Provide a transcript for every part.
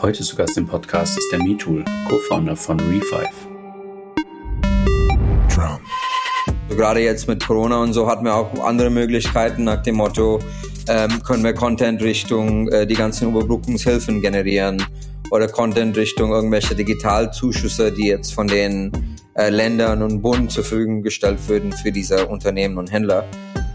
Heute zu Gast im Podcast ist der MeTool, Co-Founder von Refive. Trump. Gerade jetzt mit Corona und so hatten wir auch andere Möglichkeiten nach dem Motto, ähm, können wir Content Richtung äh, die ganzen Überbrückungshilfen generieren oder Content Richtung irgendwelche Digitalzuschüsse, die jetzt von den äh, Ländern und Bund zur Verfügung gestellt würden für diese Unternehmen und Händler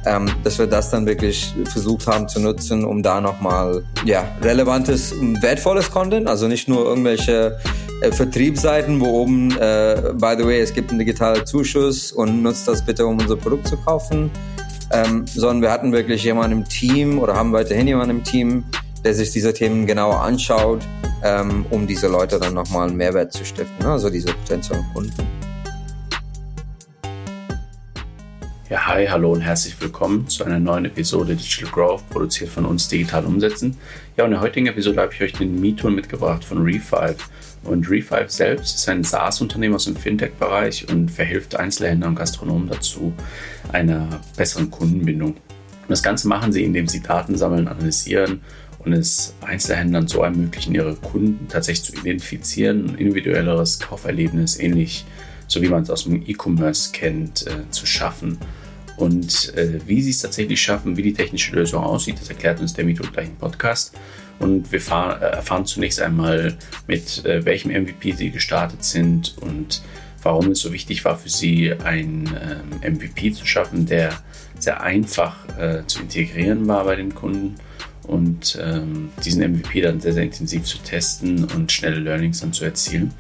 ähm, dass wir das dann wirklich versucht haben zu nutzen, um da nochmal ja, relevantes, wertvolles Content, also nicht nur irgendwelche äh, Vertriebsseiten, wo oben, äh, by the way, es gibt einen digitalen Zuschuss und nutzt das bitte, um unser Produkt zu kaufen, ähm, sondern wir hatten wirklich jemanden im Team oder haben weiterhin jemanden im Team, der sich diese Themen genauer anschaut, ähm, um diese Leute dann nochmal einen Mehrwert zu stiften, ne? also diese potenziellen Kunden. Ja, hi, hallo und herzlich willkommen zu einer neuen Episode Digital Growth, produziert von uns Digital Umsetzen. Ja, und in der heutigen Episode habe ich euch den MeTool mitgebracht von Refive. Und Refive selbst ist ein SaaS-Unternehmen aus dem Fintech-Bereich und verhilft Einzelhändlern und Gastronomen dazu, einer besseren Kundenbindung. Und das Ganze machen sie, indem sie Daten sammeln, analysieren und es Einzelhändlern so ermöglichen, ihre Kunden tatsächlich zu identifizieren, ein individuelleres Kauferlebnis, ähnlich so wie man es aus dem E-Commerce kennt, äh, zu schaffen. Und äh, wie sie es tatsächlich schaffen, wie die technische Lösung aussieht, das erklärt uns der Mito gleich im Podcast. Und wir fahr, äh, erfahren zunächst einmal, mit äh, welchem MVP sie gestartet sind und warum es so wichtig war für sie, ein ähm, MVP zu schaffen, der sehr einfach äh, zu integrieren war bei den Kunden und ähm, diesen MVP dann sehr, sehr intensiv zu testen und schnelle Learnings dann zu erzielen.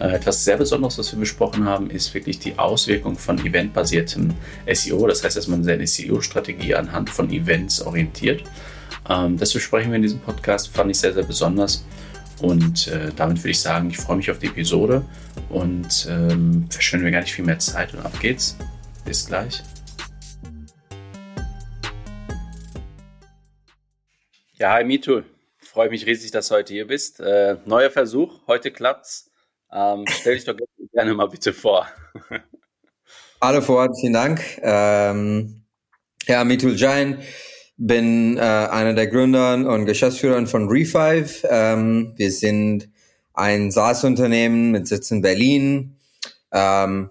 Äh, etwas sehr Besonderes, was wir besprochen haben, ist wirklich die Auswirkung von eventbasiertem SEO. Das heißt, dass man seine SEO-Strategie anhand von Events orientiert. Ähm, das besprechen wir in diesem Podcast, fand ich sehr, sehr besonders. Und äh, damit würde ich sagen, ich freue mich auf die Episode und ähm, verschwenden wir gar nicht viel mehr Zeit und ab geht's. Bis gleich. Ja, hi Mito. Freue mich riesig, dass du heute hier bist. Äh, neuer Versuch, heute klappt's. Ähm, stell dich doch gerne mal bitte vor. Hallo Fuad, vielen Dank. Ähm, ja, Mitul Jain, bin äh, einer der Gründer und Geschäftsführer von Refive. Ähm, wir sind ein SaaS-Unternehmen mit Sitz in Berlin, ähm,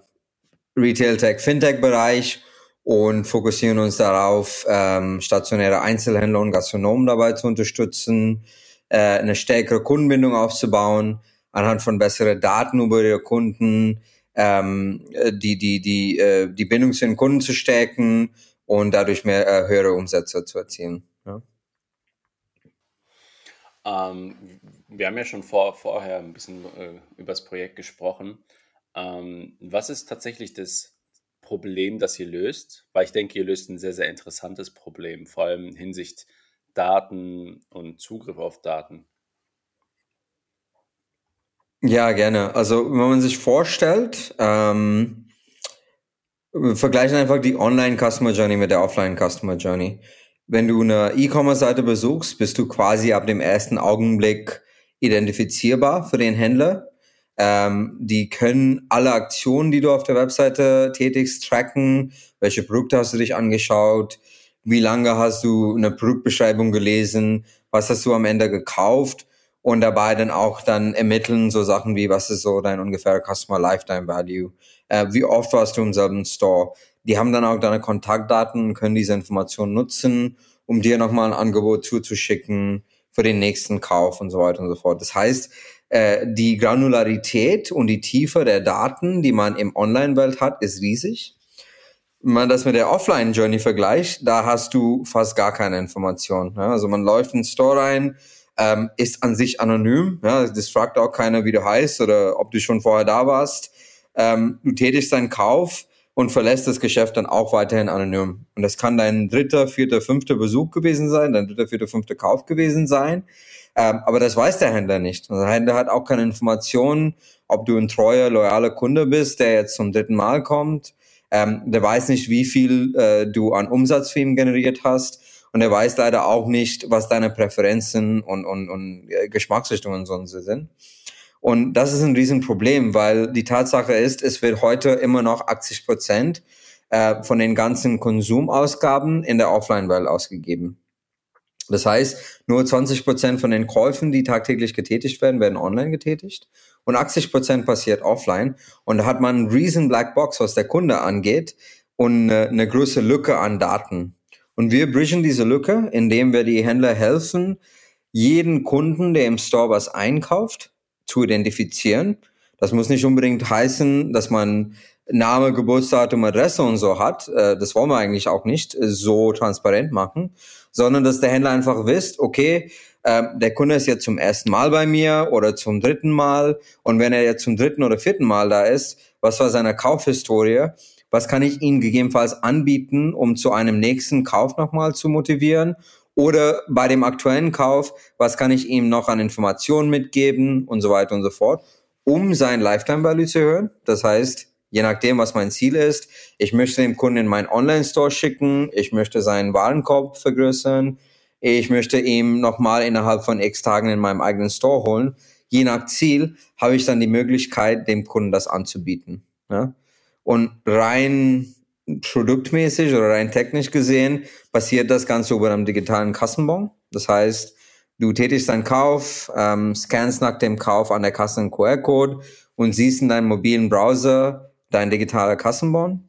Retail Tech, Fintech Bereich und fokussieren uns darauf, ähm, stationäre Einzelhändler und Gastronomen dabei zu unterstützen, äh, eine stärkere Kundenbindung aufzubauen, anhand von besseren Daten über ihre Kunden, ähm, die, die, die, äh, die Bindung zu den Kunden zu stärken und dadurch mehr äh, höhere Umsätze zu erzielen. Ähm, wir haben ja schon vor, vorher ein bisschen äh, über das Projekt gesprochen. Ähm, was ist tatsächlich das Problem, das ihr löst, weil ich denke, ihr löst ein sehr, sehr interessantes Problem, vor allem hinsicht Daten und Zugriff auf Daten. Ja, gerne. Also wenn man sich vorstellt, ähm, wir vergleichen einfach die Online Customer Journey mit der Offline Customer Journey. Wenn du eine E-Commerce-Seite besuchst, bist du quasi ab dem ersten Augenblick identifizierbar für den Händler. Ähm, die können alle Aktionen, die du auf der Webseite tätigst, tracken. Welche Produkte hast du dich angeschaut? Wie lange hast du eine Produktbeschreibung gelesen? Was hast du am Ende gekauft? Und dabei dann auch dann ermitteln so Sachen wie, was ist so dein ungefährer Customer Lifetime Value? Äh, wie oft warst du im selben Store? Die haben dann auch deine Kontaktdaten und können diese Informationen nutzen, um dir nochmal ein Angebot zuzuschicken für den nächsten Kauf und so weiter und so fort. Das heißt, äh, die Granularität und die Tiefe der Daten, die man im Online-Welt hat, ist riesig. Wenn man das mit der Offline-Journey vergleicht, da hast du fast gar keine Information. Ja? Also man läuft in den Store rein, ähm, ist an sich anonym. Ja? Das fragt auch keiner, wie du heißt oder ob du schon vorher da warst. Ähm, du tätigst deinen Kauf und verlässt das Geschäft dann auch weiterhin anonym. Und das kann dein dritter, vierter, fünfter Besuch gewesen sein, dein dritter, vierter, fünfter Kauf gewesen sein. Ähm, aber das weiß der Händler nicht. Also der Händler hat auch keine Informationen, ob du ein treuer, loyaler Kunde bist, der jetzt zum dritten Mal kommt. Ähm, der weiß nicht, wie viel äh, du an Umsatz für ihn generiert hast. Und er weiß leider auch nicht, was deine Präferenzen und, und, und äh, Geschmacksrichtungen sonst sind. Und das ist ein Riesenproblem, weil die Tatsache ist, es wird heute immer noch 80 Prozent äh, von den ganzen Konsumausgaben in der Offline-Welt ausgegeben. Das heißt, nur 20 Prozent von den Käufen, die tagtäglich getätigt werden, werden online getätigt und 80 Prozent passiert offline. Und da hat man einen riesen Blackbox, was der Kunde angeht und eine, eine große Lücke an Daten. Und wir bridgen diese Lücke, indem wir die Händler helfen, jeden Kunden, der im Store was einkauft, zu identifizieren. Das muss nicht unbedingt heißen, dass man Name, Geburtsdatum, Adresse und so hat. Äh, das wollen wir eigentlich auch nicht so transparent machen, sondern dass der Händler einfach wisst, okay, ähm, der Kunde ist jetzt zum ersten Mal bei mir oder zum dritten Mal und wenn er jetzt zum dritten oder vierten Mal da ist, was war seine Kaufhistorie? Was kann ich ihm gegebenenfalls anbieten, um zu einem nächsten Kauf nochmal zu motivieren? Oder bei dem aktuellen Kauf, was kann ich ihm noch an Informationen mitgeben und so weiter und so fort, um sein Lifetime Value zu erhöhen? Das heißt, je nachdem, was mein Ziel ist. Ich möchte dem Kunden in meinen Online-Store schicken, ich möchte seinen Warenkorb vergrößern, ich möchte ihm nochmal innerhalb von x Tagen in meinem eigenen Store holen. Je nach Ziel habe ich dann die Möglichkeit, dem Kunden das anzubieten. Ja? Und rein produktmäßig oder rein technisch gesehen passiert das Ganze über einem digitalen Kassenbon. Das heißt, du tätigst einen Kauf, ähm, scannst nach dem Kauf an der Kasse einen QR-Code und siehst in deinem mobilen Browser dein digitaler Kassenbon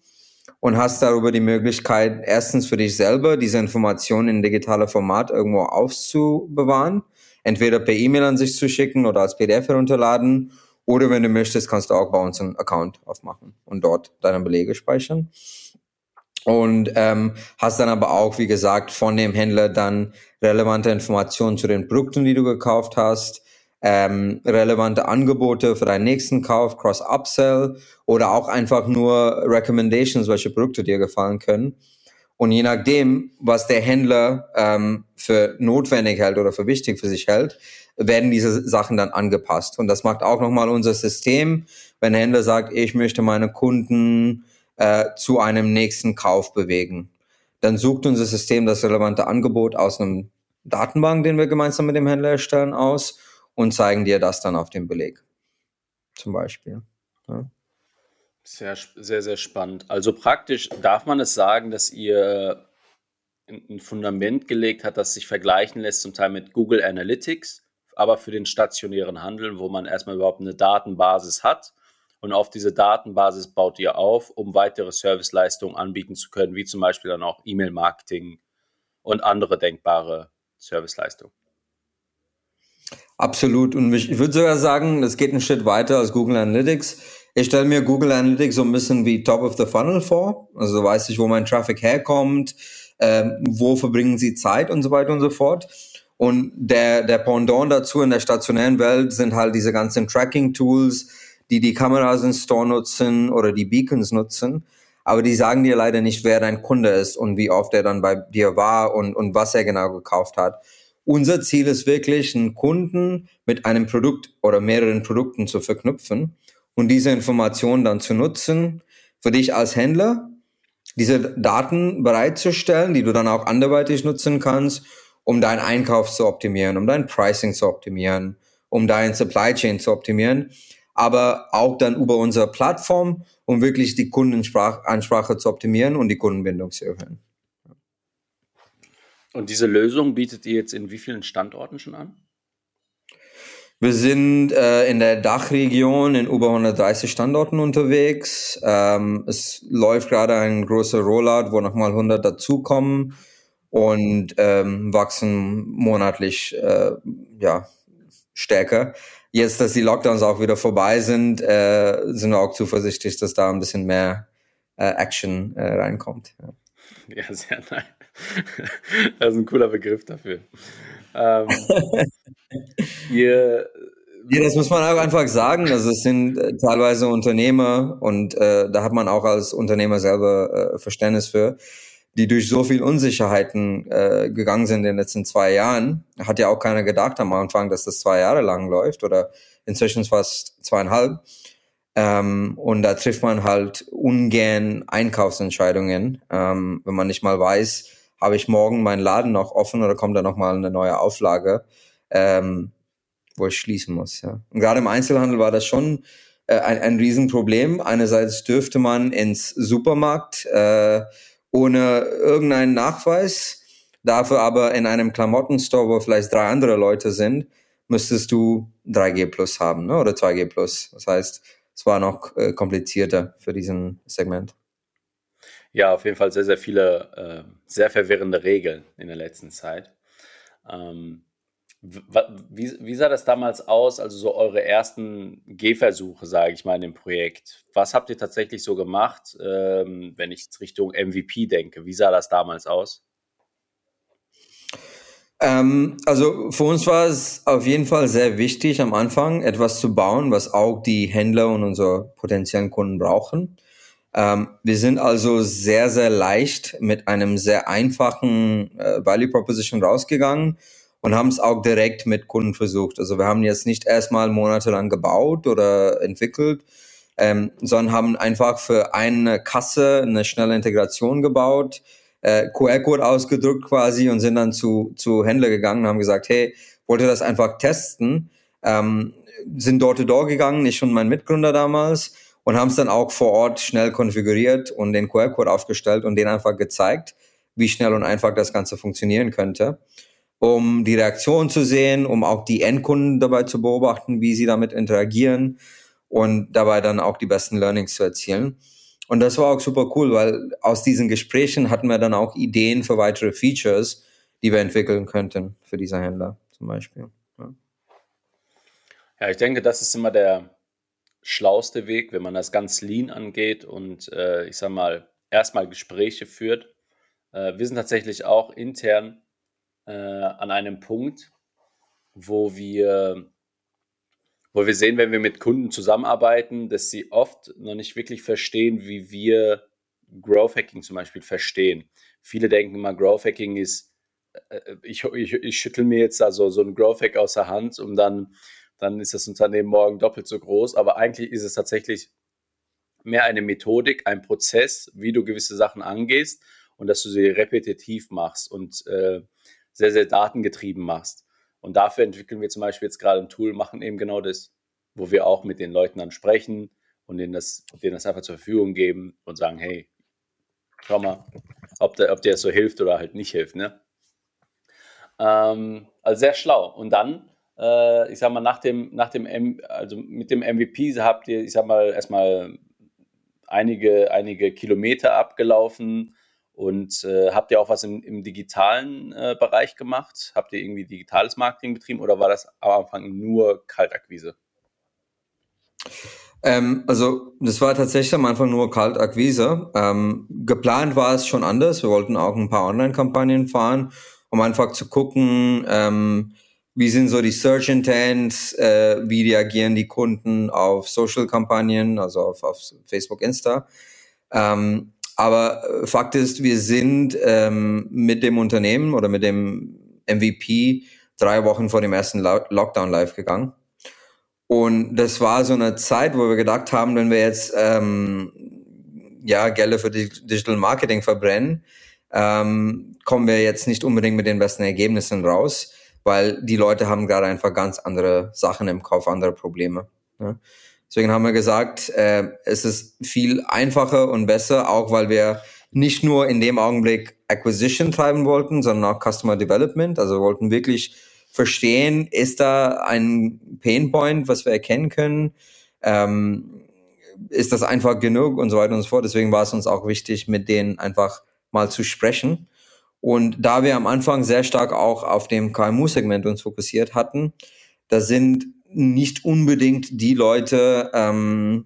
und hast darüber die Möglichkeit, erstens für dich selber diese Informationen in digitaler Format irgendwo aufzubewahren, entweder per E-Mail an sich zu schicken oder als PDF herunterladen oder wenn du möchtest, kannst du auch bei uns einen Account aufmachen und dort deine Belege speichern. Und ähm, hast dann aber auch, wie gesagt, von dem Händler dann relevante Informationen zu den Produkten, die du gekauft hast, ähm, relevante Angebote für deinen nächsten Kauf, Cross-Upsell oder auch einfach nur Recommendations, welche Produkte dir gefallen können. Und je nachdem, was der Händler ähm, für notwendig hält oder für wichtig für sich hält, werden diese Sachen dann angepasst. Und das macht auch nochmal unser System, wenn der Händler sagt, ich möchte meine Kunden äh, zu einem nächsten Kauf bewegen. Dann sucht unser System das relevante Angebot aus einem Datenbank, den wir gemeinsam mit dem Händler erstellen, aus und zeigen dir das dann auf dem Beleg. Zum Beispiel. Ja. Sehr, sehr, sehr spannend. Also praktisch darf man es sagen, dass ihr ein Fundament gelegt hat, das sich vergleichen lässt, zum Teil mit Google Analytics, aber für den stationären Handel, wo man erstmal überhaupt eine Datenbasis hat. Und auf diese Datenbasis baut ihr auf, um weitere Serviceleistungen anbieten zu können, wie zum Beispiel dann auch E-Mail-Marketing und andere denkbare Serviceleistungen. Absolut. Und ich würde sogar sagen, das geht einen Schritt weiter als Google Analytics. Ich stelle mir Google Analytics so ein bisschen wie Top of the Funnel vor. Also weiß ich, wo mein Traffic herkommt, ähm, wo verbringen sie Zeit und so weiter und so fort. Und der, der Pendant dazu in der stationären Welt sind halt diese ganzen Tracking-Tools, die die Kameras im Store nutzen oder die Beacons nutzen. Aber die sagen dir leider nicht, wer dein Kunde ist und wie oft er dann bei dir war und, und was er genau gekauft hat. Unser Ziel ist wirklich, einen Kunden mit einem Produkt oder mehreren Produkten zu verknüpfen und diese Informationen dann zu nutzen, für dich als Händler, diese Daten bereitzustellen, die du dann auch anderweitig nutzen kannst, um deinen Einkauf zu optimieren, um dein Pricing zu optimieren, um dein Supply Chain zu optimieren, aber auch dann über unsere Plattform, um wirklich die Kundenansprache zu optimieren und die Kundenbindung zu erhöhen. Und diese Lösung bietet ihr jetzt in wie vielen Standorten schon an? Wir sind äh, in der Dachregion in über 130 Standorten unterwegs. Ähm, es läuft gerade ein großer Rollout, wo nochmal 100 dazukommen und ähm, wachsen monatlich äh, ja, stärker. Jetzt, dass die Lockdowns auch wieder vorbei sind, äh, sind wir auch zuversichtlich, dass da ein bisschen mehr äh, Action äh, reinkommt. Ja. ja, sehr nice. das ist ein cooler Begriff dafür. Ähm, ihr, ja, das muss man auch einfach sagen. Also es sind äh, teilweise Unternehmer und äh, da hat man auch als Unternehmer selber äh, Verständnis für, die durch so viel Unsicherheiten äh, gegangen sind in den letzten zwei Jahren. Hat ja auch keiner gedacht am Anfang, dass das zwei Jahre lang läuft oder inzwischen fast zweieinhalb. Ähm, und da trifft man halt ungern Einkaufsentscheidungen, ähm, wenn man nicht mal weiß, habe ich morgen meinen Laden noch offen oder kommt da noch mal eine neue Auflage, ähm, wo ich schließen muss. Ja. Und gerade im Einzelhandel war das schon äh, ein, ein Riesenproblem. Einerseits dürfte man ins Supermarkt äh, ohne irgendeinen Nachweis Dafür aber in einem Klamottenstore, wo vielleicht drei andere Leute sind, müsstest du 3G Plus haben ne? oder 2G Plus. Das heißt, es war noch äh, komplizierter für diesen Segment. Ja, auf jeden Fall sehr, sehr viele äh, sehr verwirrende Regeln in der letzten Zeit. Ähm, wie, wie, sah das damals aus, also so eure ersten Gehversuche, sage ich mal, in dem Projekt? Was habt ihr tatsächlich so gemacht, ähm, wenn ich jetzt Richtung MVP denke? Wie sah das damals aus? Ähm, also für uns war es auf jeden Fall sehr wichtig, am Anfang etwas zu bauen, was auch die Händler und unsere potenziellen Kunden brauchen. Ähm, wir sind also sehr, sehr leicht mit einem sehr einfachen äh, Value Proposition rausgegangen und haben es auch direkt mit Kunden versucht. Also wir haben jetzt nicht erstmal monatelang gebaut oder entwickelt, ähm, sondern haben einfach für eine Kasse eine schnelle Integration gebaut, äh, QR-Code ausgedrückt quasi und sind dann zu, zu Händler gegangen und haben gesagt, hey, wollte das einfach testen, ähm, sind door to door gegangen, ich und mein Mitgründer damals und haben es dann auch vor Ort schnell konfiguriert und den QR-Code aufgestellt und den einfach gezeigt, wie schnell und einfach das Ganze funktionieren könnte um die Reaktion zu sehen, um auch die Endkunden dabei zu beobachten, wie sie damit interagieren und dabei dann auch die besten Learnings zu erzielen. Und das war auch super cool, weil aus diesen Gesprächen hatten wir dann auch Ideen für weitere Features, die wir entwickeln könnten für diese Händler zum Beispiel. Ja, ich denke, das ist immer der schlauste Weg, wenn man das ganz lean angeht und äh, ich sag mal, erstmal Gespräche führt. Äh, wir sind tatsächlich auch intern äh, an einem Punkt, wo wir, wo wir sehen, wenn wir mit Kunden zusammenarbeiten, dass sie oft noch nicht wirklich verstehen, wie wir Growth Hacking zum Beispiel verstehen. Viele denken immer, Growth Hacking ist, äh, äh, ich, ich, ich schüttel mir jetzt da so, so ein Growth Hack aus der Hand und dann, dann ist das Unternehmen morgen doppelt so groß. Aber eigentlich ist es tatsächlich mehr eine Methodik, ein Prozess, wie du gewisse Sachen angehst und dass du sie repetitiv machst. Und äh, sehr, sehr datengetrieben machst. Und dafür entwickeln wir zum Beispiel jetzt gerade ein Tool, machen eben genau das, wo wir auch mit den Leuten dann sprechen und denen das, denen das einfach zur Verfügung geben und sagen, hey, schau mal, ob, der, ob das so hilft oder halt nicht hilft. Ne? Ähm, also sehr schlau. Und dann, äh, ich sag mal, nach dem, nach dem M, also mit dem MVP habt ihr, ich sag mal, erstmal einige, einige Kilometer abgelaufen und äh, habt ihr auch was im, im digitalen äh, Bereich gemacht? Habt ihr irgendwie digitales Marketing betrieben oder war das am Anfang nur Kaltakquise? Ähm, also das war tatsächlich am Anfang nur Kaltakquise. Ähm, geplant war es schon anders. Wir wollten auch ein paar Online-Kampagnen fahren, um einfach zu gucken, ähm, wie sind so die Search Intents, äh, wie reagieren die Kunden auf Social-Kampagnen, also auf, auf Facebook, Insta. Ähm, aber äh, Fakt ist, wir sind ähm, mit dem Unternehmen oder mit dem MVP drei Wochen vor dem ersten Lockdown live gegangen. Und das war so eine Zeit, wo wir gedacht haben, wenn wir jetzt ähm, ja Gelder für Digital Marketing verbrennen, ähm, kommen wir jetzt nicht unbedingt mit den besten Ergebnissen raus, weil die Leute haben gerade einfach ganz andere Sachen im Kopf, andere Probleme. Ja. Deswegen haben wir gesagt, äh, es ist viel einfacher und besser, auch weil wir nicht nur in dem Augenblick Acquisition treiben wollten, sondern auch Customer Development. Also wir wollten wirklich verstehen, ist da ein Pain Point, was wir erkennen können? Ähm, ist das einfach genug und so weiter und so fort. Deswegen war es uns auch wichtig, mit denen einfach mal zu sprechen. Und da wir am Anfang sehr stark auch auf dem KMU-Segment uns fokussiert hatten, da sind nicht unbedingt die Leute, ähm,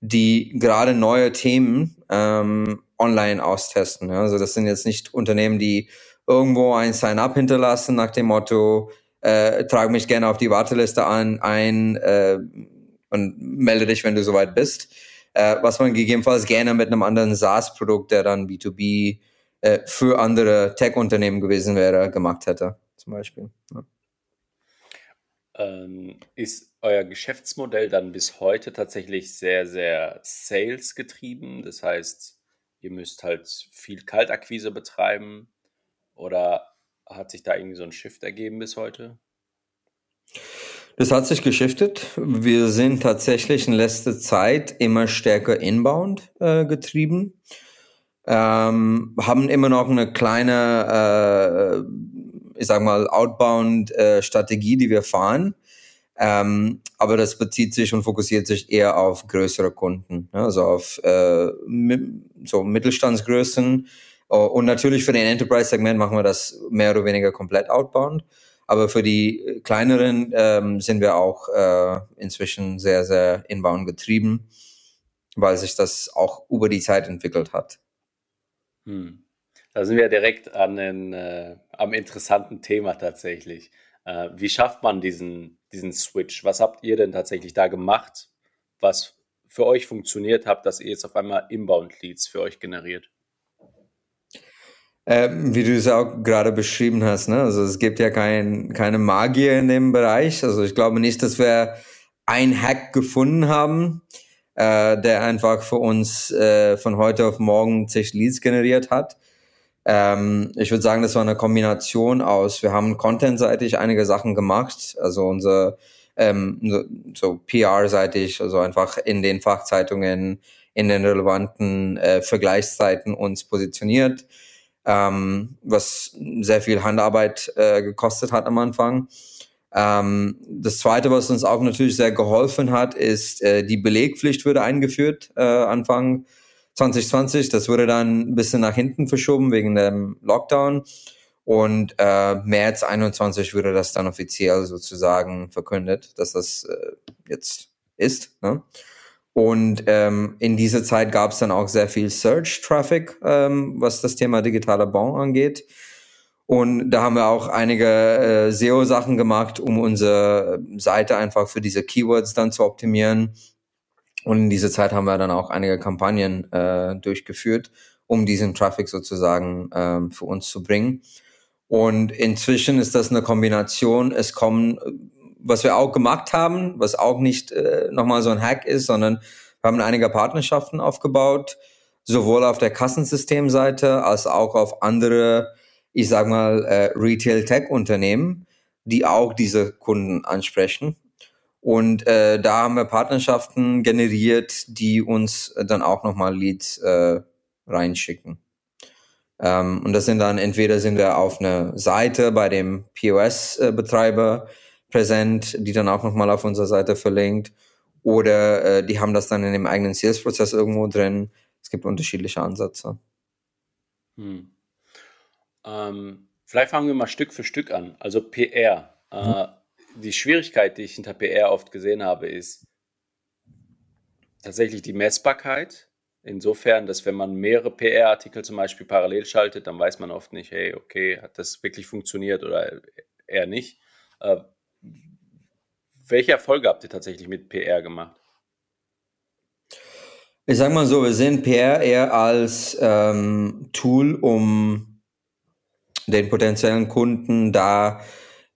die gerade neue Themen ähm, online austesten. Also das sind jetzt nicht Unternehmen, die irgendwo ein Sign-up hinterlassen nach dem Motto, äh, trage mich gerne auf die Warteliste an, ein äh, und melde dich, wenn du soweit bist. Äh, was man gegebenenfalls gerne mit einem anderen SaaS-Produkt, der dann B2B äh, für andere Tech-Unternehmen gewesen wäre, gemacht hätte, zum Beispiel. Ja. Ähm, ist euer Geschäftsmodell dann bis heute tatsächlich sehr, sehr sales getrieben? Das heißt, ihr müsst halt viel Kaltakquise betreiben oder hat sich da irgendwie so ein Shift ergeben bis heute? Das hat sich geschiftet. Wir sind tatsächlich in letzter Zeit immer stärker inbound äh, getrieben. ähm, haben immer noch eine kleine, äh, ich sag mal, Outbound-Strategie, die wir fahren. Ähm, aber das bezieht sich und fokussiert sich eher auf größere Kunden, ne? also auf äh, so Mittelstandsgrößen. Und natürlich für den Enterprise-Segment machen wir das mehr oder weniger komplett outbound. Aber für die kleineren ähm, sind wir auch äh, inzwischen sehr, sehr inbound getrieben, weil sich das auch über die Zeit entwickelt hat. Hm. Da sind wir direkt an den, äh, am interessanten Thema tatsächlich. Äh, wie schafft man diesen, diesen Switch? Was habt ihr denn tatsächlich da gemacht, was für euch funktioniert hat, dass ihr jetzt auf einmal Inbound-Leads für euch generiert? Ähm, wie du es auch gerade beschrieben hast, ne? Also es gibt ja kein, keine Magier in dem Bereich. Also ich glaube nicht, dass wir ein Hack gefunden haben, äh, der einfach für uns äh, von heute auf morgen zig Leads generiert hat. Ähm, ich würde sagen, das war eine Kombination aus, wir haben contentseitig einige Sachen gemacht, also unser ähm, so, so PR-seitig, also einfach in den Fachzeitungen, in den relevanten äh, Vergleichszeiten uns positioniert, ähm, was sehr viel Handarbeit äh, gekostet hat am Anfang. Ähm, das Zweite, was uns auch natürlich sehr geholfen hat, ist, äh, die Belegpflicht wurde eingeführt äh, Anfang 2020. Das wurde dann ein bisschen nach hinten verschoben wegen dem Lockdown. Und äh, März 21 wurde das dann offiziell sozusagen verkündet, dass das äh, jetzt ist. Ne? Und ähm, in dieser Zeit gab es dann auch sehr viel Search-Traffic, ähm, was das Thema digitaler Bon angeht. Und da haben wir auch einige äh, SEO-Sachen gemacht, um unsere Seite einfach für diese Keywords dann zu optimieren. Und in dieser Zeit haben wir dann auch einige Kampagnen äh, durchgeführt, um diesen Traffic sozusagen ähm, für uns zu bringen. Und inzwischen ist das eine Kombination. Es kommen, was wir auch gemacht haben, was auch nicht äh, nochmal so ein Hack ist, sondern wir haben einige Partnerschaften aufgebaut, sowohl auf der Kassensystemseite als auch auf andere, ich sag mal, äh, Retail-Tech-Unternehmen, die auch diese Kunden ansprechen und äh, da haben wir Partnerschaften generiert, die uns dann auch nochmal Leads äh, reinschicken. Ähm, und das sind dann entweder sind wir auf einer Seite bei dem POS-Betreiber präsent, die dann auch nochmal auf unserer Seite verlinkt, oder äh, die haben das dann in dem eigenen Sales-Prozess irgendwo drin. Es gibt unterschiedliche Ansätze. Hm. Ähm, vielleicht fangen wir mal Stück für Stück an. Also PR. Äh, hm die Schwierigkeit, die ich hinter PR oft gesehen habe, ist tatsächlich die Messbarkeit. Insofern, dass wenn man mehrere PR-Artikel zum Beispiel parallel schaltet, dann weiß man oft nicht, hey, okay, hat das wirklich funktioniert oder eher nicht. Äh, welche Erfolge habt ihr tatsächlich mit PR gemacht? Ich sag mal so, wir sehen PR eher als ähm, Tool, um den potenziellen Kunden da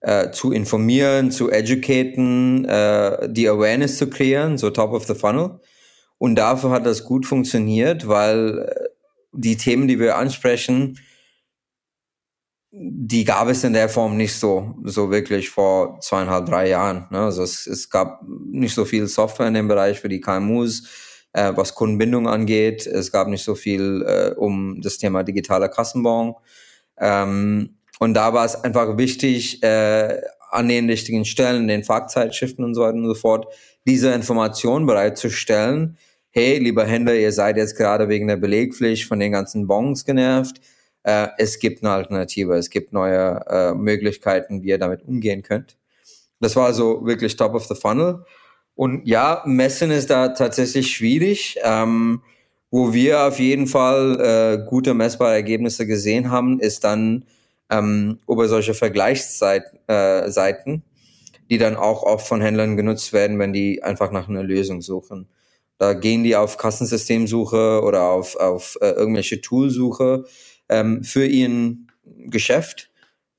äh, zu informieren, zu educaten, äh, die Awareness zu kreieren, so top of the funnel. Und dafür hat das gut funktioniert, weil äh, die Themen, die wir ansprechen, die gab es in der Form nicht so, so wirklich vor zweieinhalb, drei Jahren. Ne? Also es, es gab nicht so viel Software in dem Bereich für die KMUs, äh, was Kundenbindung angeht. Es gab nicht so viel äh, um das Thema digitaler Kassenbon. Ähm, und da war es einfach wichtig, äh, an den richtigen Stellen, in den Fachzeitschriften und so weiter und so fort, diese Information bereitzustellen. Hey, lieber Händler, ihr seid jetzt gerade wegen der Belegpflicht von den ganzen Bons genervt. Äh, es gibt eine Alternative, es gibt neue äh, Möglichkeiten, wie ihr damit umgehen könnt. Das war also wirklich top of the funnel. Und ja, Messen ist da tatsächlich schwierig. Ähm, wo wir auf jeden Fall äh, gute messbare Ergebnisse gesehen haben, ist dann ähm, über solche Vergleichsseiten, äh, die dann auch oft von Händlern genutzt werden, wenn die einfach nach einer Lösung suchen. Da gehen die auf Kassensystemsuche oder auf, auf äh, irgendwelche Toolsuche ähm, für ihren Geschäft,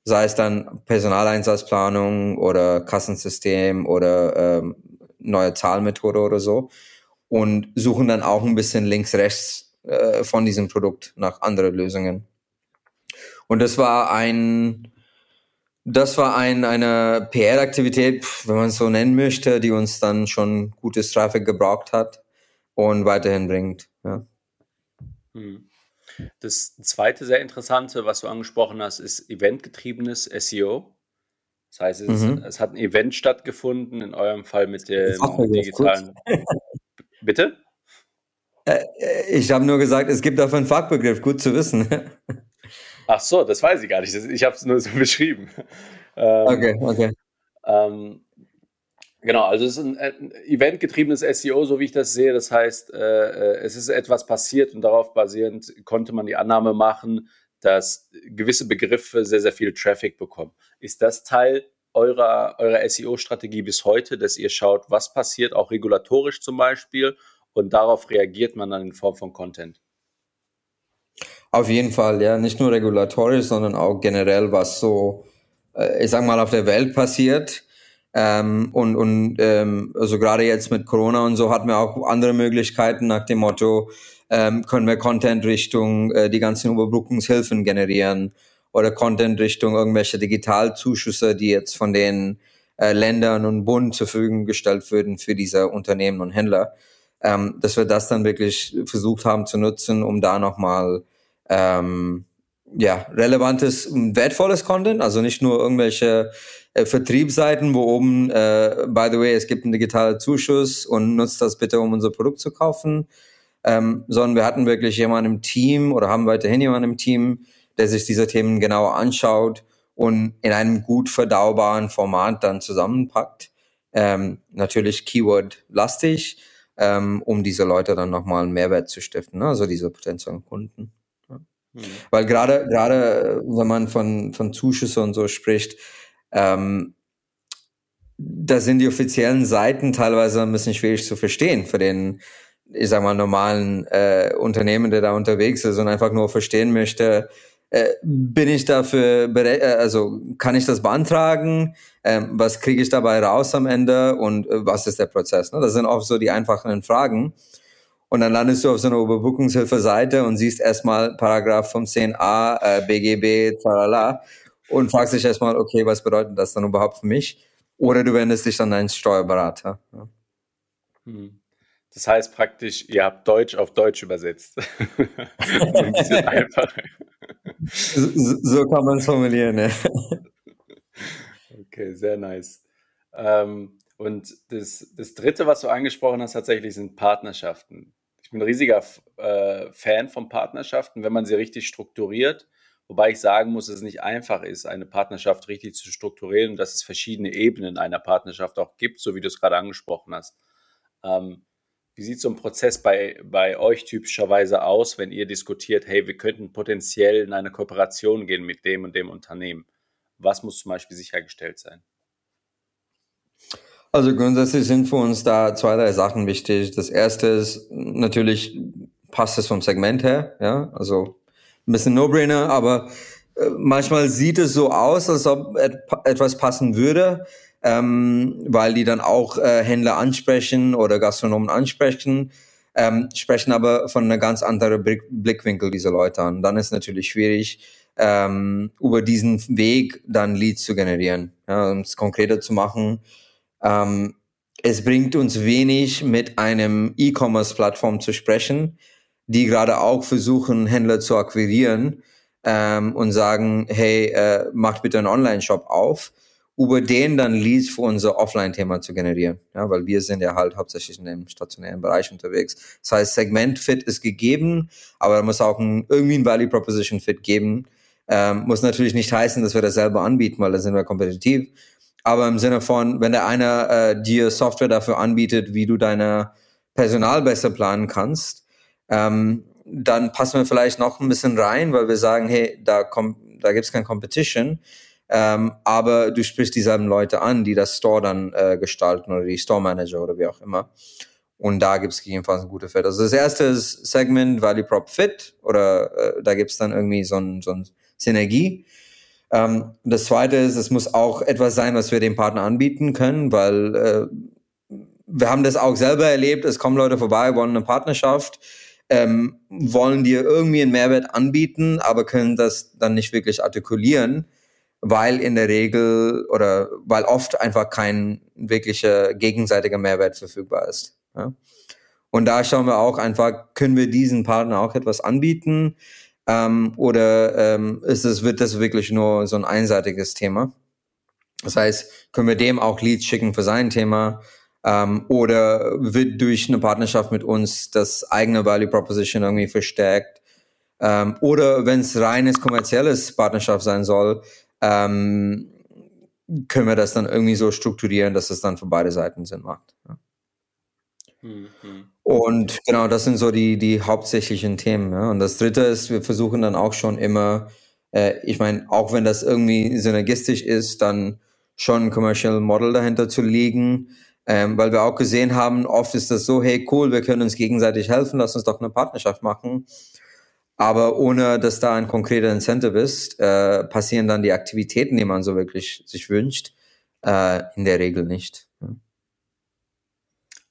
sei es dann Personaleinsatzplanung oder Kassensystem oder ähm, neue Zahlmethode oder so und suchen dann auch ein bisschen links rechts äh, von diesem Produkt nach anderen Lösungen. Und das war ein, das war ein, eine PR-Aktivität, wenn man es so nennen möchte, die uns dann schon gutes Traffic gebraucht hat und weiterhin bringt. Ja. Hm. Das zweite sehr interessante, was du angesprochen hast, ist eventgetriebenes SEO. Das heißt, es, mhm. es, hat ein Event stattgefunden, in eurem Fall mit dem digitalen. Bitte? Äh, äh, ich habe nur gesagt, es gibt dafür einen Fachbegriff, gut zu wissen. Ach so, das weiß ich gar nicht. Ich habe es nur so beschrieben. Ähm, okay, okay. Ähm, Genau, also es ist ein, ein eventgetriebenes SEO, so wie ich das sehe. Das heißt, äh, äh, es ist etwas passiert und darauf basierend konnte man die Annahme machen, dass gewisse Begriffe sehr, sehr viel Traffic bekommen. Ist das Teil eurer, eurer SEO-Strategie bis heute, dass ihr schaut, was passiert, auch regulatorisch zum Beispiel, und darauf reagiert man dann in Form von Content? Auf jeden Fall, ja. Nicht nur regulatorisch, sondern auch generell, was so, äh, ich sag mal, auf der Welt passiert ähm, und und ähm, also gerade jetzt mit Corona und so hatten wir auch andere Möglichkeiten nach dem Motto, ähm, können wir Content Richtung äh, die ganzen Überbrückungshilfen generieren oder Content Richtung irgendwelche Digitalzuschüsse, die jetzt von den äh, Ländern und Bund zur Verfügung gestellt würden für diese Unternehmen und Händler. Ähm, dass wir das dann wirklich versucht haben zu nutzen, um da nochmal ähm, ja, relevantes und wertvolles Content, also nicht nur irgendwelche äh, Vertriebsseiten, wo oben, äh, by the way, es gibt einen digitalen Zuschuss und nutzt das bitte, um unser Produkt zu kaufen, ähm, sondern wir hatten wirklich jemanden im Team oder haben weiterhin jemanden im Team, der sich diese Themen genauer anschaut und in einem gut verdaubaren Format dann zusammenpackt. Ähm, natürlich Keyword-lastig, ähm, um diese Leute dann nochmal einen Mehrwert zu stiften, ne? also diese potenziellen Kunden. Mhm. Weil gerade, gerade wenn man von, von Zuschüsse und so spricht, ähm, da sind die offiziellen Seiten teilweise ein bisschen schwierig zu verstehen für den, ich sag mal, normalen äh, Unternehmen, der da unterwegs ist und einfach nur verstehen möchte, äh, bin ich dafür äh, also kann ich das beantragen? Ähm, was kriege ich dabei raus am Ende und äh, was ist der Prozess? Ne? Das sind oft so die einfachen Fragen. Und dann landest du auf so einer Überbrückungshilfe-Seite und siehst erstmal Paragraph 15a, äh, BGB, tralala und fragst dich erstmal, okay, was bedeutet das dann überhaupt für mich? Oder du wendest dich dann an einen Steuerberater. Ja. Hm. Das heißt praktisch, ihr habt Deutsch auf Deutsch übersetzt. ein bisschen einfacher. So, so kann man es formulieren, ja. Okay, sehr nice. Ähm, und das, das dritte, was du angesprochen hast, tatsächlich sind Partnerschaften. Ich bin ein riesiger äh, Fan von Partnerschaften, wenn man sie richtig strukturiert Wobei ich sagen muss, dass es nicht einfach ist, eine Partnerschaft richtig zu strukturieren und dass es verschiedene Ebenen einer Partnerschaft auch gibt, so wie du es gerade angesprochen hast. Ähm, wie sieht so ein Prozess bei, bei euch typischerweise aus, wenn ihr diskutiert, hey, wir könnten potenziell in eine Kooperation gehen mit dem und dem Unternehmen? Was muss zum Beispiel sichergestellt sein? Also grundsätzlich sind für uns da zwei, drei Sachen wichtig. Das erste ist natürlich, passt es vom Segment her, ja, also ein bisschen No-Brainer, aber äh, manchmal sieht es so aus, als ob et etwas passen würde, ähm, weil die dann auch äh, Händler ansprechen oder Gastronomen ansprechen, ähm, sprechen aber von einer ganz anderen Blick Blickwinkel diese Leute an. Dann ist natürlich schwierig, ähm, über diesen Weg dann Leads zu generieren, ja, um es konkreter zu machen. Ähm, es bringt uns wenig, mit einem E-Commerce-Plattform zu sprechen, die gerade auch versuchen, Händler zu akquirieren ähm, und sagen, hey, äh, macht bitte einen Online-Shop auf, über den dann Leads für unser Offline-Thema zu generieren. Ja, weil wir sind ja halt hauptsächlich in dem stationären Bereich unterwegs. Das heißt, Segment-Fit ist gegeben, aber da muss auch ein, irgendwie ein Value Proposition-Fit geben. Ähm, muss natürlich nicht heißen, dass wir das selber anbieten, weil da sind wir kompetitiv. Aber im Sinne von, wenn der einer äh, dir Software dafür anbietet, wie du deine Personal besser planen kannst, ähm, dann passen wir vielleicht noch ein bisschen rein, weil wir sagen, hey, da kommt, da gibt's kein Competition. Ähm, aber du sprichst dieselben Leute an, die das Store dann äh, gestalten oder die Store Manager oder wie auch immer. Und da gibt's gegebenenfalls ein gute Fit. Also das erste ist Segment Value Prop Fit oder äh, da gibt's dann irgendwie so ein, so ein Synergie. Ähm, das zweite ist, es muss auch etwas sein, was wir dem Partner anbieten können, weil äh, wir haben das auch selber erlebt. Es kommen Leute vorbei, wollen eine Partnerschaft ähm, wollen dir irgendwie einen Mehrwert anbieten, aber können das dann nicht wirklich artikulieren, weil in der Regel oder weil oft einfach kein wirklicher gegenseitiger Mehrwert verfügbar ist. Ja? Und da schauen wir auch einfach, können wir diesen Partner auch etwas anbieten, Ähm, oder ähm, ist es, wird das wirklich nur so ein einseitiges Thema? Das heißt, können wir dem auch Leads schicken für sein Thema? Ähm, oder wird durch eine Partnerschaft mit uns das eigene Value Proposition irgendwie verstärkt? Ähm, oder wenn es reines kommerzielles Partnerschaft sein soll, ähm, können wir das dann irgendwie so strukturieren, dass es dann für beide Seiten Sinn macht. Ja. Und genau, das sind so die, die hauptsächlichen Themen. Ja. Und das dritte ist, wir versuchen dann auch schon immer, äh, ich meine, auch wenn das irgendwie synergistisch ist, dann schon ein Commercial Model dahinter zu legen, ähm, weil wir auch gesehen haben, oft ist das so, hey cool, wir können uns gegenseitig helfen, lass uns doch eine Partnerschaft machen. Aber ohne dass da ein konkreter Incentive ist, äh, passieren dann die Aktivitäten, die man so wirklich sich wünscht, äh, in der Regel nicht.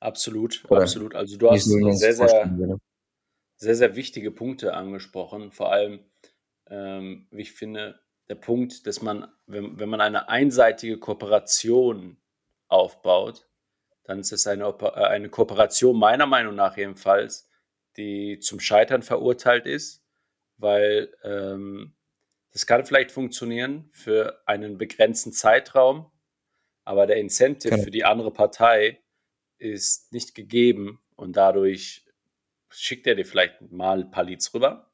Absolut, Oder absolut. Also du hast sehr, sehr, sehr, sehr wichtige Punkte angesprochen. Vor allem, ähm, wie ich finde, der Punkt, dass man, wenn, wenn man eine einseitige Kooperation aufbaut, dann ist es eine, äh, eine Kooperation meiner Meinung nach jedenfalls, die zum Scheitern verurteilt ist, weil ähm, das kann vielleicht funktionieren für einen begrenzten Zeitraum, aber der Incentive für die andere Partei ist nicht gegeben und dadurch schickt er dir vielleicht mal ein paar Leads rüber.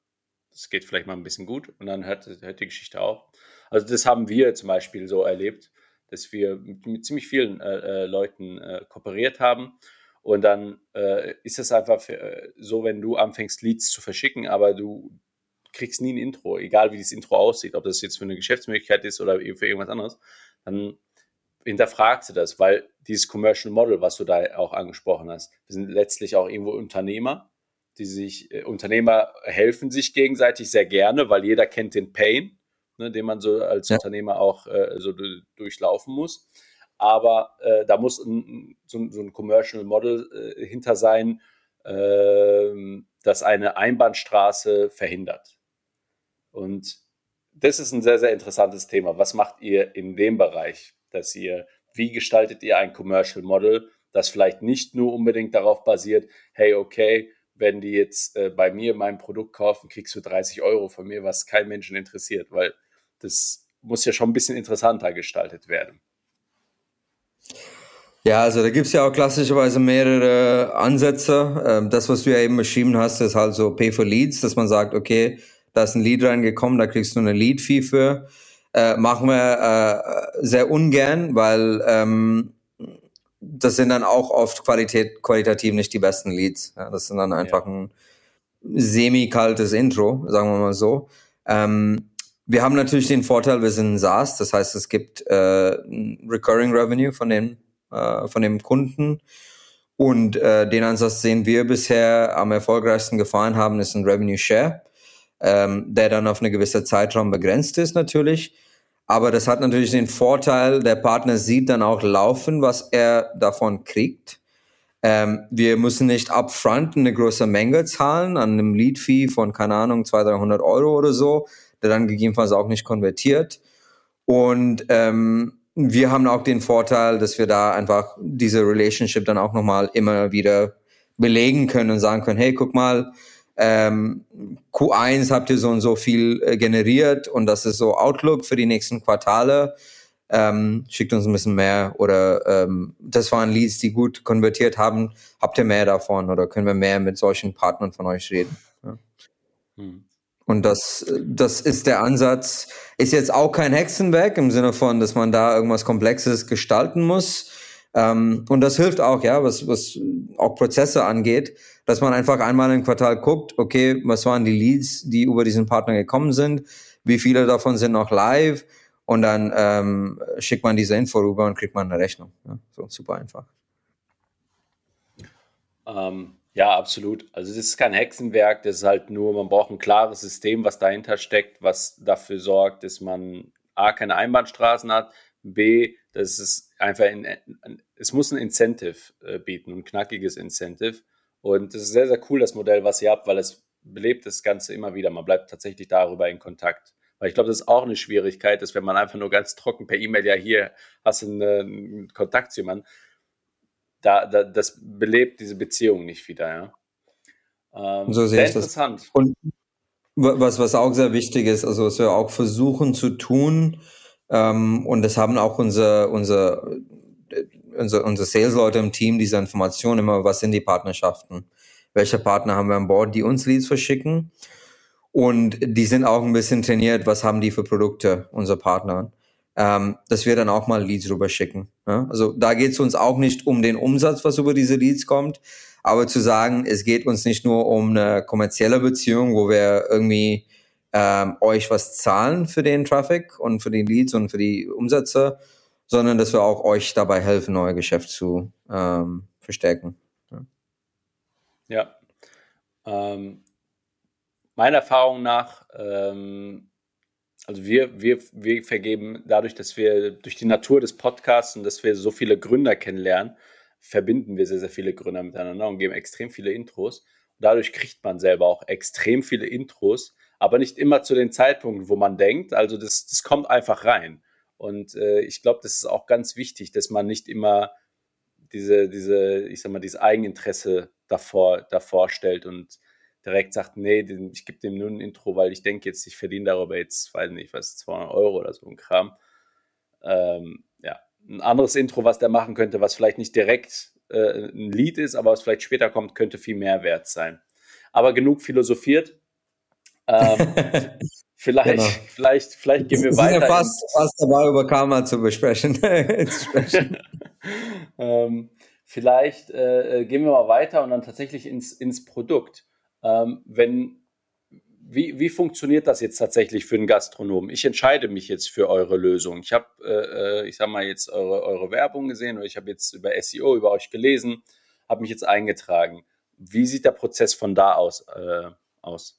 Das geht vielleicht mal ein bisschen gut und dann hört, hört die Geschichte auf. Also das haben wir zum Beispiel so erlebt, dass wir mit, mit ziemlich vielen äh, äh, Leuten äh, kooperiert haben. Und dann äh, ist es einfach für, äh, so, wenn du anfängst, Leads zu verschicken, aber du kriegst nie ein Intro, egal wie das Intro aussieht, ob das jetzt für eine Geschäftsmöglichkeit ist oder für irgendwas anderes, dann hinterfragst du das, weil dieses Commercial Model, was du da auch angesprochen hast, wir sind letztlich auch irgendwo Unternehmer, die sich, äh, Unternehmer helfen sich gegenseitig sehr gerne, weil jeder kennt den Pain ne, den man so als ja. Unternehmer auch äh, so durchlaufen muss. Aber äh, da muss ein, so, so, ein Commercial Model äh, hinter sein, ähm, das eine Einbahnstraße verhindert. Und das ist ein sehr, sehr interessantes Thema. Was macht ihr in dem Bereich, dass ihr, wie gestaltet ihr ein Commercial Model, das vielleicht nicht nur unbedingt darauf basiert, hey, okay, wenn die jetzt äh, bei mir mein Produkt kaufen, kriegst du 30 Euro von mir, was kein Menschen interessiert, weil das muss ja schon ein bisschen interessanter gestaltet werden. Ja, also da gibt es ja auch klassischerweise mehrere Ansätze. Ähm, das, was du ja eben beschrieben hast, ist halt so Pay for Leads, dass man sagt, okay, da ist ein Lead reingekommen, da kriegst du eine Lead-Fee für. Äh, machen wir äh, sehr ungern, weil ähm, das sind dann auch oft Qualität, qualitativ nicht die besten Leads. Ja, das sind dann einfach ja. ein semi-kaltes Intro, sagen wir mal so. Ähm, wir haben natürlich den Vorteil, wir sind ein SaaS, das heißt, es gibt äh, Recurring Revenue von dem, äh, von dem Kunden. Und äh, den Ansatz, den wir bisher am erfolgreichsten gefahren haben, ist ein Revenue Share, ähm, der dann auf eine gewisse Zeitraum begrenzt ist natürlich. Aber das hat natürlich den Vorteil, der Partner sieht dann auch laufen, was er davon kriegt. Ähm, wir müssen nicht upfront eine große Menge zahlen an einem Lead-Fee von, keine Ahnung, 200, 300 Euro oder so, der dann gegebenenfalls auch nicht konvertiert. Und ähm, wir haben auch den Vorteil, dass wir da einfach diese Relationship dann auch nochmal immer wieder belegen können und sagen können, hey, guck mal, ähm, Q1 habt ihr so und so viel äh, generiert und das ist so Outlook für die nächsten Quartale. Ähm, schickt uns ein bisschen mehr oder ähm, das waren Leads, die gut konvertiert haben. Habt ihr mehr davon oder können wir mehr mit solchen Partnern von euch reden? Ja. Hm. Und das, das ist der Ansatz. Ist jetzt auch kein Hexenwerk im Sinne von, dass man da irgendwas Komplexes gestalten muss. Ähm, und das hilft auch, ja, was, was auch Prozesse angeht, dass man einfach einmal im Quartal guckt, okay, was waren die Leads, die über diesen Partner gekommen sind, wie viele davon sind noch live und dann ähm, schickt man diese Info rüber und kriegt man eine Rechnung. Ja, so super einfach. Ähm, ja, absolut. Also es ist kein Hexenwerk, das ist halt nur, man braucht ein klares System, was dahinter steckt, was dafür sorgt, dass man A, keine Einbahnstraßen hat, B, dass es einfach, in, es muss ein Incentive äh, bieten, ein knackiges Incentive. Und es ist sehr, sehr cool, das Modell, was ihr habt, weil es belebt das Ganze immer wieder. Man bleibt tatsächlich darüber in Kontakt. Weil ich glaube, das ist auch eine Schwierigkeit, dass wenn man einfach nur ganz trocken per E-Mail, ja, hier hast du einen, Kontakt zu jemandem, da, da, das belebt diese Beziehung nicht wieder, ja. Ähm, so ich interessant. das. Und Was, was auch sehr wichtig ist, also was wir auch versuchen zu tun, ähm, und das haben auch unsere, unsere, unsere, unsere Sales-Leute im Team, diese Informationen immer, was sind die Partnerschaften? Welche Partner haben wir an Bord, die uns Leads verschicken? Und die sind auch ein bisschen trainiert, was haben die für Produkte, unsere Partner ähm, dass wir dann auch mal Leads rüberschicken. Ja? Also da geht es uns auch nicht um den Umsatz, was über diese Leads kommt, aber zu sagen, es geht uns nicht nur um eine kommerzielle Beziehung, wo wir irgendwie ähm, euch was zahlen für den Traffic und für die Leads und für die Umsätze, sondern dass wir auch euch dabei helfen, euer Geschäft zu ähm, verstärken. Ja. Ähm, meiner Erfahrung nach ähm, also wir, wir, wir vergeben dadurch, dass wir durch die Natur des Podcasts und dass wir so viele Gründer kennenlernen, verbinden wir sehr, sehr viele Gründer miteinander und geben extrem viele Intros. Und dadurch kriegt man selber auch extrem viele Intros, aber nicht immer zu den Zeitpunkten, wo man denkt. Also das, das kommt einfach rein. Und äh, ich glaube, das ist auch ganz wichtig, dass man nicht immer diese, diese, ich sag mal, dieses Eigeninteresse davor, davor stellt und direkt sagt, nee, ich gebe dem nur ein Intro, weil ich denke jetzt, ich verdiene darüber jetzt, weiß nicht, was, 200 Euro oder so ein Kram. Ähm, ja, ein anderes Intro, was der machen könnte, was vielleicht nicht direkt äh, ein Lied ist, aber was vielleicht später kommt, könnte viel mehr wert sein. Aber genug philosophiert. Ähm, vielleicht, genau. vielleicht, vielleicht gehen wir, wir weiter. Ja fast, fast dabei, über Karma zu besprechen. zu sprechen. ähm, vielleicht äh, gehen wir mal weiter und dann tatsächlich ins, ins Produkt. Ähm, wenn, wie, wie funktioniert das jetzt tatsächlich für einen Gastronomen? Ich entscheide mich jetzt für eure Lösung. Ich habe, äh, äh, ich sage mal, jetzt eure, eure Werbung gesehen oder ich habe jetzt über SEO über euch gelesen, habe mich jetzt eingetragen. Wie sieht der Prozess von da aus äh, aus?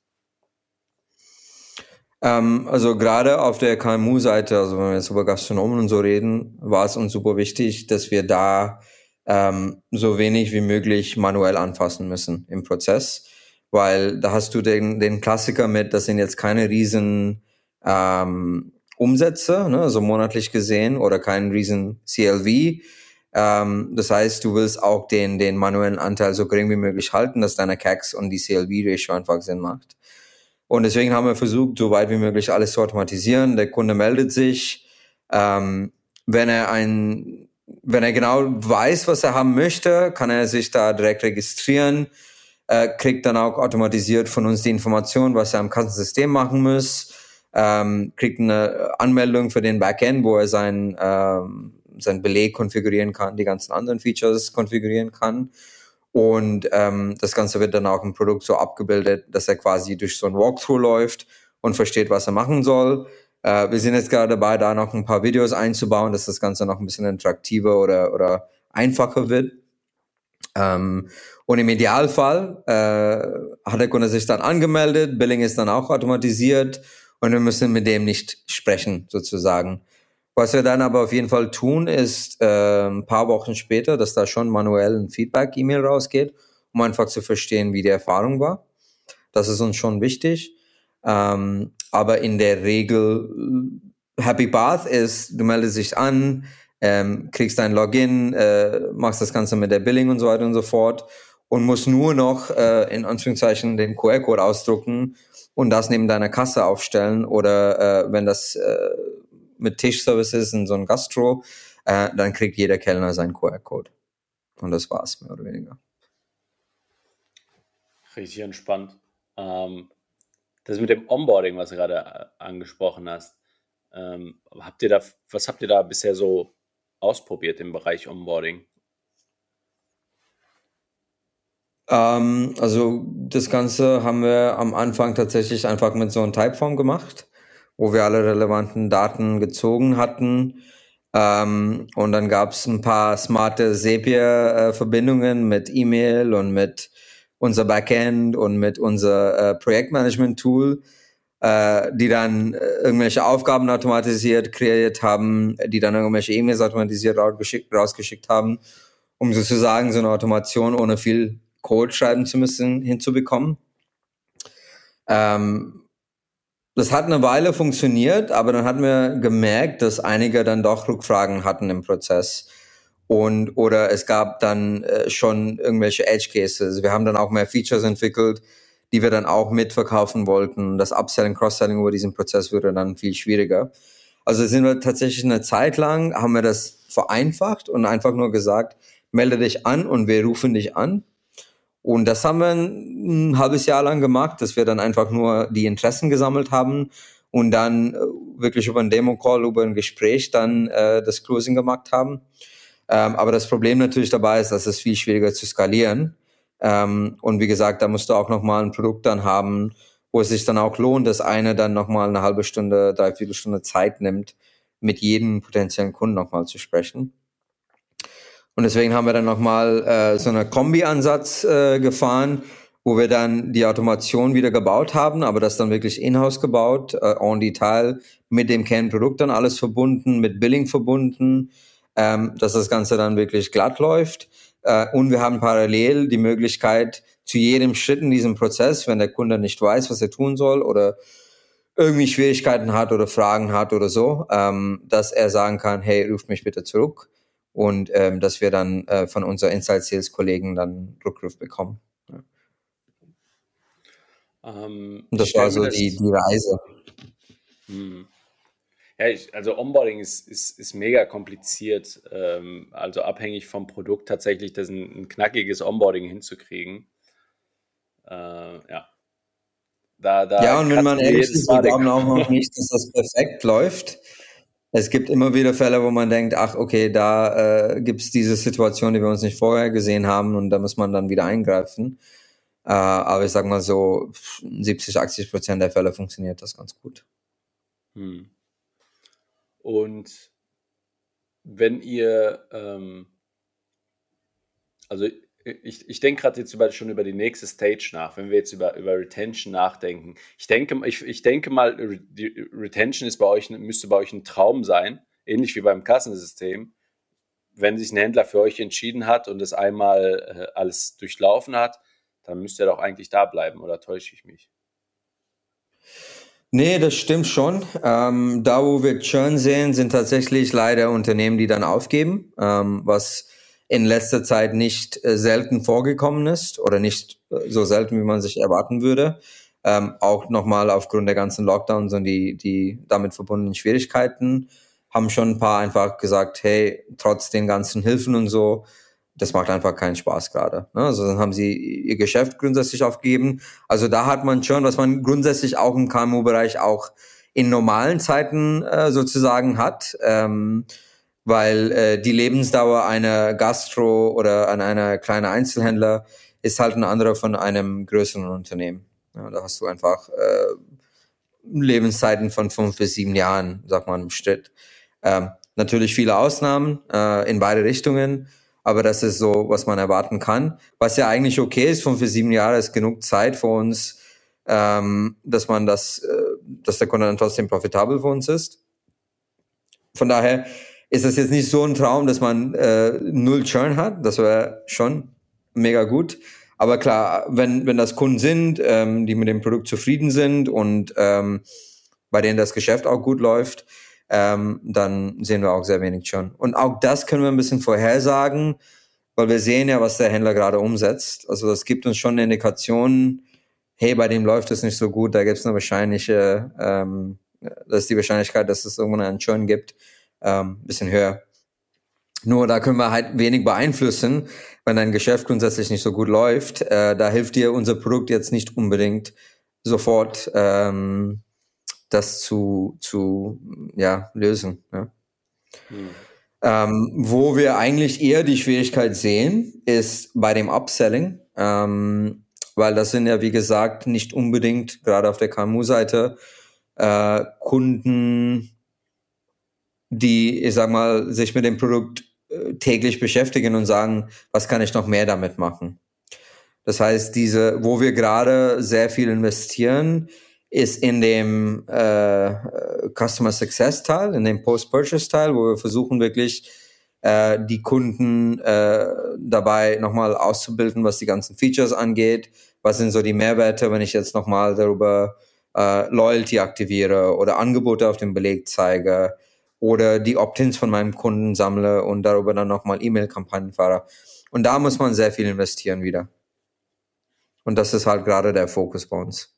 Ähm, also gerade auf der KMU-Seite, also wenn wir jetzt über Gastronomen und so reden, war es uns super wichtig, dass wir da ähm, so wenig wie möglich manuell anfassen müssen im Prozess weil da hast du den, den Klassiker mit, das sind jetzt keine riesen ähm, Umsätze, ne, also monatlich gesehen, oder kein riesen CLV. Ähm, das heißt, du willst auch den, den manuellen Anteil so gering wie möglich halten, dass deine CACs und die CLV-Ratio einfach Sinn macht. Und deswegen haben wir versucht, so weit wie möglich alles zu automatisieren. Der Kunde meldet sich. Ähm, wenn er ein, wenn er genau weiß, was er haben möchte, kann er sich da direkt registrieren äh, kriegt dann auch automatisiert von uns die Information, was er am Kassensystem machen muss, ähm, kriegt eine Anmeldung für den Backend, wo er sein, ähm, sein Beleg konfigurieren kann, die ganzen anderen Features konfigurieren kann. Und ähm, das Ganze wird dann auch im Produkt so abgebildet, dass er quasi durch so ein Walkthrough läuft und versteht, was er machen soll. Äh, wir sind jetzt gerade dabei, da noch ein paar Videos einzubauen, dass das Ganze noch ein bisschen interaktiver oder, oder einfacher wird. Ähm, und im Idealfall äh, hat der Kunde sich dann angemeldet, Billing ist dann auch automatisiert und wir müssen mit dem nicht sprechen sozusagen. Was wir dann aber auf jeden Fall tun, ist äh, ein paar Wochen später, dass da schon manuell ein Feedback-E-Mail rausgeht, um einfach zu verstehen, wie die Erfahrung war. Das ist uns schon wichtig. Ähm, aber in der Regel Happy Bath ist, du meldest dich an, ähm, kriegst dein Login, äh, machst das Ganze mit der Billing und so weiter und so fort und musst nur noch äh, in Anführungszeichen den QR-Code ausdrucken und das neben deiner Kasse aufstellen oder äh, wenn das äh, mit Tischservice ist in so einem Gastro, äh, dann kriegt jeder Kellner seinen QR-Code. Und das war's, mehr oder weniger. Richtig entspannt. Ähm, das mit dem Onboarding, was du gerade äh, angesprochen hast, ähm, habt ihr da, was habt ihr da bisher so ausprobiert im Bereich Onboarding? Ähm, also das Ganze haben wir am Anfang tatsächlich einfach mit so einem Typeform gemacht, wo wir alle relevanten Daten gezogen hatten. Ähm, und dann gab es ein paar smarte Zapier-Verbindungen mit E-Mail und mit unser Backend und mit unser äh, Projektmanagement-Tool äh, die dann äh, irgendwelche Aufgaben automatisiert kreiert haben, die dann irgendwelche E-Mails automatisiert rausgeschickt haben, um sozusagen so eine Automation ohne viel Code schreiben zu müssen hinzubekommen. Ähm, das hat eine Weile funktioniert, aber dann hatten wir gemerkt, dass einige dann doch Rückfragen hatten im Prozess. Und, oder es gab dann äh, schon irgendwelche Edge Cases. Wir haben dann auch mehr Features entwickelt, die wir dann auch mitverkaufen wollten. Das Upselling, Cross-Selling über diesen Prozess würde dann viel schwieriger. Also sind wir tatsächlich eine Zeit lang, haben wir das vereinfacht und einfach nur gesagt, melde dich an und wir rufen dich an. Und das haben wir ein, halbes Jahr lang gemacht, dass wir dann einfach nur die Interessen gesammelt haben und dann äh, wirklich über ein Demo-Call, über ein Gespräch dann äh, das Closing gemacht haben. Ähm, aber das Problem natürlich dabei ist, dass es viel schwieriger zu skalieren. Ähm, und wie gesagt, da musst du auch nochmal ein Produkt dann haben, wo es sich dann auch lohnt, dass eine dann nochmal eine halbe Stunde, dreiviertel Stunde Zeit nimmt, mit jedem potenziellen Kunden nochmal zu sprechen. Und deswegen haben wir dann nochmal äh, so einen Kombi-Ansatz äh, gefahren, wo wir dann die Automation wieder gebaut haben, aber das dann wirklich in-house gebaut, äh, en Detail mit dem Kernprodukt dann alles verbunden, mit Billing verbunden, ähm, dass das Ganze dann wirklich glatt läuft. Äh, und wir haben parallel die Möglichkeit, zu jedem Schritt in diesem Prozess, wenn der Kunde nicht weiß, was er tun soll oder irgendwie Schwierigkeiten hat oder Fragen hat oder so, ähm, dass er sagen kann, hey, ruft mich bitte zurück und ähm, dass wir dann äh, von unseren Inside Sales Kollegen dann Rückruf bekommen. Ja. Ähm, und das war so die, die Reise. Hm. Ja, ich, also Onboarding ist, ist, ist mega kompliziert, ähm, also abhängig vom Produkt tatsächlich das ein, ein knackiges Onboarding hinzukriegen. Äh, ja. Da, da ja, und wenn man ehrlich ist, wir glauben auch noch nicht, dass das perfekt läuft es gibt immer wieder Fälle, wo man denkt, ach okay, da äh, gibt es diese Situation, die wir uns nicht vorher gesehen haben und da muss man dann wieder eingreifen. Äh, aber ich sag mal so, 70, 80 Prozent der Fälle funktioniert das ganz gut. Hm. Und wenn ihr, ähm, also ich, ich denke gerade jetzt schon über die nächste Stage nach, wenn wir jetzt über, über Retention nachdenken. Ich denke, ich, ich denke mal, die Retention ist bei euch, müsste bei euch ein Traum sein, ähnlich wie beim Kassensystem. Wenn sich ein Händler für euch entschieden hat und es einmal äh, alles durchlaufen hat, dann müsste er doch eigentlich da bleiben, oder täusche ich mich? Nee, das stimmt schon. Ähm, da, wo wir Churn sehen, sind tatsächlich leider Unternehmen, die dann aufgeben, ähm, was in letzter Zeit nicht äh, selten vorgekommen ist oder nicht äh, so selten, wie man sich erwarten würde. Ähm, auch nochmal aufgrund der ganzen Lockdowns und die, die damit verbundenen Schwierigkeiten haben schon ein paar einfach gesagt, hey, trotz den ganzen Hilfen und so, das macht einfach keinen Spaß gerade. Ne? Also dann haben sie ihr Geschäft grundsätzlich aufgegeben. Also da hat man schon, was man grundsätzlich auch im KMU-Bereich auch in normalen Zeiten äh, sozusagen hat. Ähm, weil äh, die Lebensdauer einer Gastro oder an einer kleinen Einzelhändler ist halt eine andere von einem größeren Unternehmen. Ja, da hast du einfach äh, Lebenszeiten von fünf bis sieben Jahren, sagt man im Schritt. Ähm, natürlich viele Ausnahmen äh, in beide Richtungen, aber das ist so, was man erwarten kann. Was ja eigentlich okay ist, fünf bis sieben Jahre ist genug Zeit für uns, ähm, dass man das, äh, dass der Kunde dann trotzdem profitabel für uns ist. Von daher ist das jetzt nicht so ein Traum, dass man äh, null Churn hat. Das wäre schon mega gut. Aber klar, wenn, wenn das Kunden sind, ähm, die mit dem Produkt zufrieden sind und ähm, bei denen das Geschäft auch gut läuft, ähm, dann sehen wir auch sehr wenig Churn. Und auch das können wir ein bisschen vorhersagen, weil wir sehen ja, was der Händler gerade umsetzt. Also das gibt uns schon eine Indikation, hey, bei dem läuft es nicht so gut, da gibt es eine wahrscheinliche, ähm, das ist die Wahrscheinlichkeit, dass es irgendwann einen Churn gibt ähm, bisschen höher. Nur da können wir halt wenig beeinflussen, wenn dein Geschäft grundsätzlich nicht so gut läuft. Äh, da hilft dir unser Produkt jetzt nicht unbedingt sofort ähm, das zu, zu ja, lösen. Ja. Hm. Ähm, wo wir eigentlich eher die Schwierigkeit sehen, ist bei dem Upselling, ähm, weil das sind ja, wie gesagt, nicht unbedingt, gerade auf der KMU-Seite, äh, Kunden, die, ich sag mal, sich mit dem Produkt äh, täglich beschäftigen und sagen, was kann ich noch mehr damit machen? Das heißt, diese, wo wir gerade sehr viel investieren, ist in dem äh, Customer Success Teil, in dem Post-Purchase Teil, wo wir versuchen wirklich äh, die Kunden äh, dabei nochmal auszubilden, was die ganzen Features angeht. Was sind so die Mehrwerte, wenn ich jetzt nochmal darüber äh, Loyalty aktiviere oder Angebote auf dem Beleg zeige? Oder die Opt-ins von meinem Kunden sammle und darüber dann nochmal E-Mail-Kampagnen fahre. Und da muss man sehr viel investieren wieder. Und das ist halt gerade der Fokus bei uns.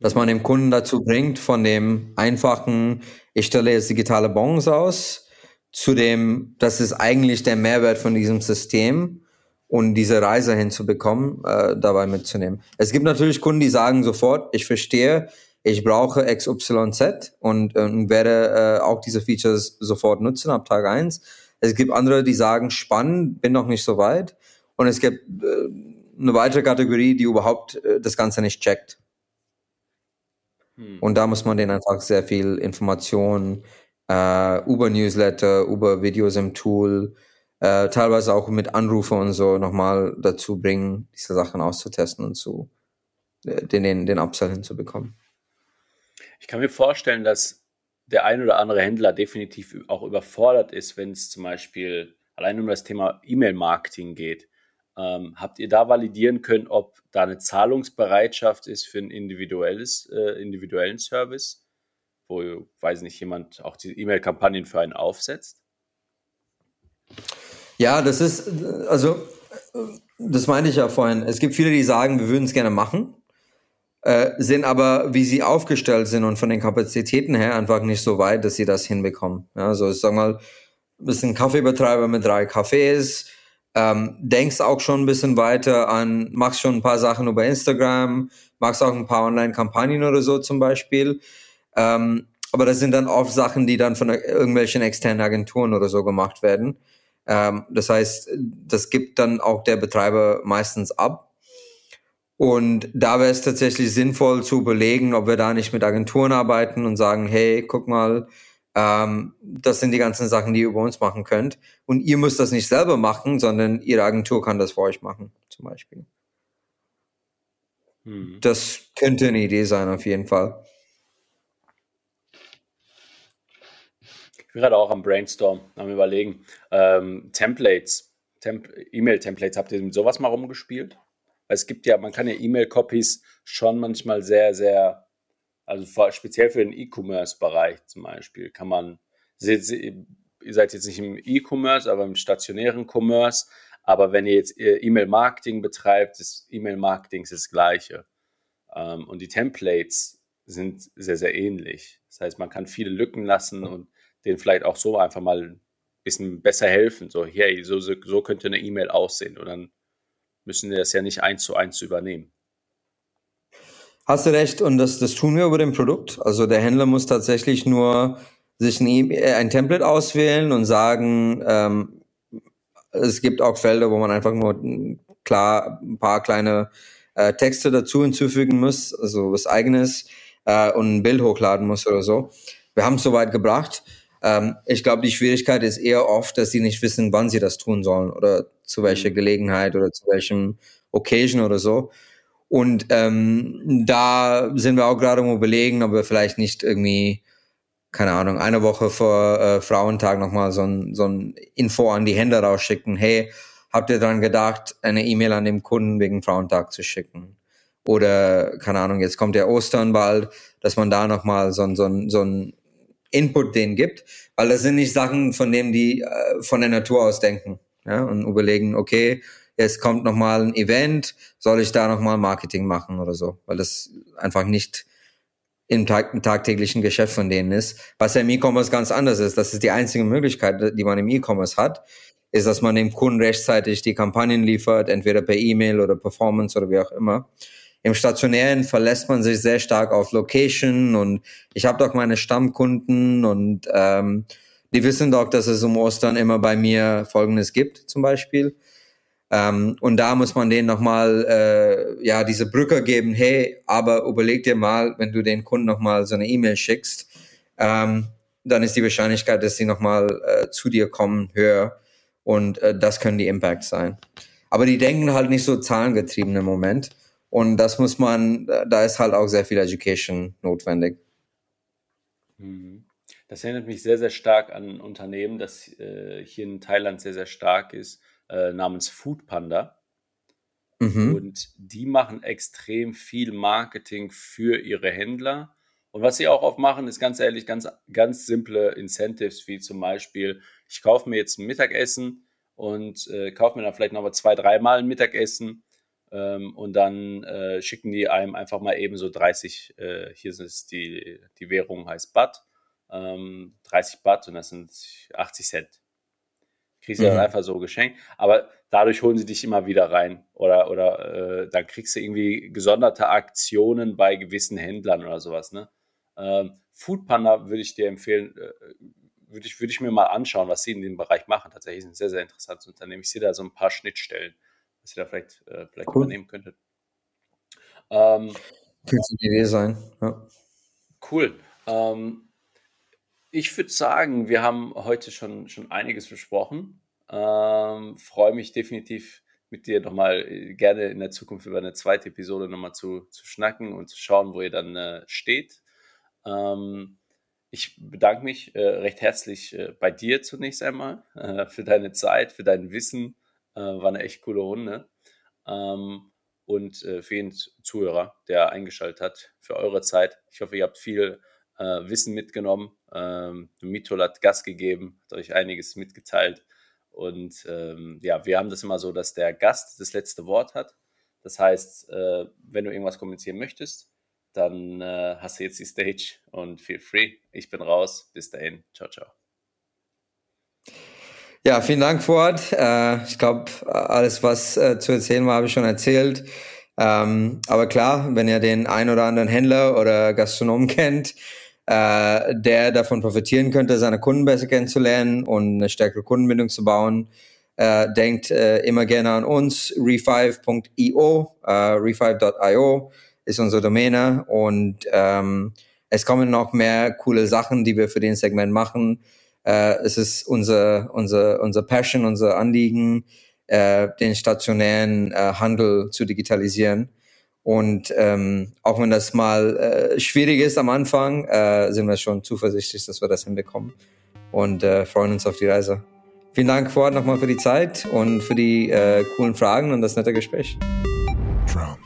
Dass man den Kunden dazu bringt, von dem einfachen, ich stelle jetzt digitale Bons aus, zu dem, das ist eigentlich der Mehrwert von diesem System und diese Reise hinzubekommen, äh, dabei mitzunehmen. Es gibt natürlich Kunden, die sagen sofort, ich verstehe, ich brauche XYZ und, und werde äh, auch diese Features sofort nutzen ab Tag eins. Es gibt andere, die sagen, spannend, bin noch nicht so weit. Und es gibt äh, eine weitere Kategorie, die überhaupt äh, das Ganze nicht checkt. Hm. Und da muss man denen einfach sehr viel Information äh, über Newsletter, über Videos im Tool, äh, teilweise auch mit Anrufe und so nochmal dazu bringen, diese Sachen auszutesten und zu äh, den, den, den Upsell hinzubekommen. Ich kann mir vorstellen, dass der ein oder andere Händler definitiv auch überfordert ist, wenn es zum Beispiel allein um das Thema E-Mail-Marketing geht. Ähm, habt ihr da validieren können, ob da eine Zahlungsbereitschaft ist für einen individuelles, äh, individuellen Service, wo, weiß nicht, jemand auch die E-Mail-Kampagnen für einen aufsetzt? Ja, das ist, also, das meinte ich ja vorhin. Es gibt viele, die sagen, wir würden es gerne machen, äh, sind aber, wie sie aufgestellt sind und von den Kapazitäten her einfach nicht so weit, dass sie das hinbekommen. Ja, also, ich sag mal, bist ein Kaffeebetreiber mit drei Cafés, ähm, denkst auch schon ein bisschen weiter an, machst schon ein paar Sachen über Instagram, machst auch ein paar Online-Kampagnen oder so zum Beispiel. Ähm, aber das sind dann oft Sachen, die dann von irgendwelchen externen Agenturen oder so gemacht werden. Ähm, das heißt, das gibt dann auch der Betreiber meistens ab. Und da wäre es tatsächlich sinnvoll zu überlegen, ob wir da nicht mit Agenturen arbeiten und sagen, hey, guck mal, ähm, das sind die ganzen Sachen, die ihr über uns machen könnt. Und ihr müsst das nicht selber machen, sondern ihre Agentur kann das für euch machen, zum Beispiel. Hm. Das könnte eine Idee sein, auf jeden Fall. bin gerade auch am Brainstorm, am Überlegen. Ähm, Templates, Temp E-Mail-Templates, habt ihr mit sowas mal rumgespielt? Es gibt ja, man kann ja E-Mail-Copies schon manchmal sehr, sehr, also speziell für den E-Commerce-Bereich zum Beispiel, kann man, ihr seid jetzt nicht im E-Commerce, aber im stationären Commerce, aber wenn ihr jetzt E-Mail-Marketing betreibt, ist E-Mail-Marketing das Gleiche. Ähm, und die Templates sind sehr, sehr ähnlich. Das heißt, man kann viele Lücken lassen und denen vielleicht auch so einfach mal ein bisschen besser helfen. So, hey, so, so könnte eine E-Mail aussehen. Und dann müssen wir das ja nicht eins zu eins übernehmen. Hast du recht, und das, das tun wir über dem Produkt. Also der Händler muss tatsächlich nur sich ein, e ein Template auswählen und sagen, ähm, es gibt auch Felder, wo man einfach nur klar ein paar kleine äh, Texte dazu hinzufügen muss, also was eigenes äh, und ein Bild hochladen muss oder so. Wir haben es soweit gebracht. Ähm, ich glaube, die Schwierigkeit ist eher oft, dass sie nicht wissen, wann sie das tun sollen oder zu welcher mhm. Gelegenheit oder zu welchem Occasion oder so. Und ähm, da sind wir auch gerade um überlegen, ob wir vielleicht nicht irgendwie, keine Ahnung, eine Woche vor äh, Frauentag nochmal so ein, so ein Info an die Hände rausschicken. Hey, habt ihr dran gedacht, eine E-Mail an den Kunden wegen Frauentag zu schicken? Oder, keine Ahnung, jetzt kommt der Ostern bald, dass man da nochmal so, ein so, ein so ein Input denen gibt, weil das sind nicht Sachen, von denen die äh, von der Natur aus denken ja, und überlegen, okay, jetzt kommt nochmal ein Event, soll ich da nochmal Marketing machen oder so, weil das einfach nicht im, Tag, im tagtäglichen Geschäft von denen ist. Was ja im E-Commerce ganz anders ist, das ist die einzige Möglichkeit, die man im E-Commerce hat, ist, dass man dem Kunden rechtzeitig die Kampagnen liefert, entweder per E-Mail oder Performance oder wie auch immer. Im Stationären verlässt man sich sehr stark auf Location und ich habe doch meine Stammkunden und ähm, die wissen doch, dass es um Ostern immer bei mir Folgendes gibt, zum Beispiel. Ähm, und da muss man denen nochmal äh, ja diese Brücke geben, hey, aber überleg dir mal, wenn du den Kunden nochmal so eine E-Mail schickst, ähm, dann ist die Wahrscheinlichkeit, dass sie nochmal äh, zu dir kommen, höher. Und äh, das können die Impacts sein. Aber die denken halt nicht so zahlengetrieben im Moment. Und das muss man, da ist halt auch sehr viel Education notwendig. Mhm. Das erinnert mich sehr, sehr stark an ein Unternehmen, das äh, hier in Thailand sehr, sehr stark ist, äh, namens Food Panda. Mhm. Und die machen extrem viel Marketing für ihre Händler. Und was sie auch oft machen, ist ganz ehrlich ganz, ganz simple Incentives, wie zum Beispiel, ich kaufe mir jetzt ein Mittagessen und äh, kaufe mir dann vielleicht noch mal zwei, dreimal ein Mittagessen Ähm, und dann äh, schicken die einem einfach mal eben so 30, äh, hier ist die, die Währung heißt Baht, ähm, 30 Baht und das sind 80 Cent. Kriegst du mhm. dann einfach so geschenkt. Aber dadurch holen sie dich immer wieder rein. Oder, oder äh, dann kriegst du irgendwie gesonderte Aktionen bei gewissen Händlern oder sowas. Ne? Ähm, Foodpanda würde ich dir empfehlen, äh, würde ich, würde ich mir mal anschauen, was sie in dem Bereich machen. Tatsächlich ist ein sehr, sehr interessantes Unternehmen. Ich sehe da so ein paar Schnittstellen, was ihr da vielleicht, äh, vielleicht cool. übernehmen könntet. Ähm, Könnte eine Idee sein. Ja. Cool. Ähm, ich würde sagen, wir haben heute schon, schon einiges besprochen. Ähm, Freue mich definitiv mit dir nochmal äh, gerne in der Zukunft über eine zweite Episode nochmal zu, zu schnacken und zu schauen, wo ihr dann äh, steht. Ähm, ich bedanke mich äh, recht herzlich äh, bei dir zunächst einmal äh, für deine Zeit, für dein Wissen. Äh, war eine echt coole Runde. Ähm, und für jeden Zuhörer, der eingeschaltet hat, für eure Zeit. Ich hoffe, ihr habt viel äh, Wissen mitgenommen. Ähm, Mitol hat Gas gegeben, hat euch einiges mitgeteilt. Und ähm, ja, wir haben das immer so, dass der Gast das letzte Wort hat. Das heißt, wenn du irgendwas kommunizieren möchtest, dann äh, hast du jetzt die Stage und feel free. Ich bin raus. Bis dahin. Ciao, ciao. Ja, vielen Dank, Fuad. Äh, ich glaube, alles, was äh, zu erzählen war, habe ich schon erzählt. Ähm, aber klar, wenn ihr den ein oder anderen Händler oder Gastronomen kennt, äh, der davon profitieren könnte, seine Kunden besser kennenzulernen und eine stärkere Kundenbindung zu bauen, äh, denkt äh, immer gerne an uns, refive.io, äh, refive.io ist unsere Domäne und ähm, es kommen noch mehr coole Sachen, die wir für den Segment machen. Äh, es ist unser, unser, unser Passion, unser Anliegen, äh, den stationären äh, Handel zu digitalisieren. Und ähm, auch wenn das mal äh, schwierig ist am Anfang, äh, sind wir schon zuversichtlich, dass wir das hinbekommen und äh, freuen uns auf die Reise. Vielen Dank vorher nochmal für die Zeit und für die äh, coolen Fragen und das nette Gespräch. Trump.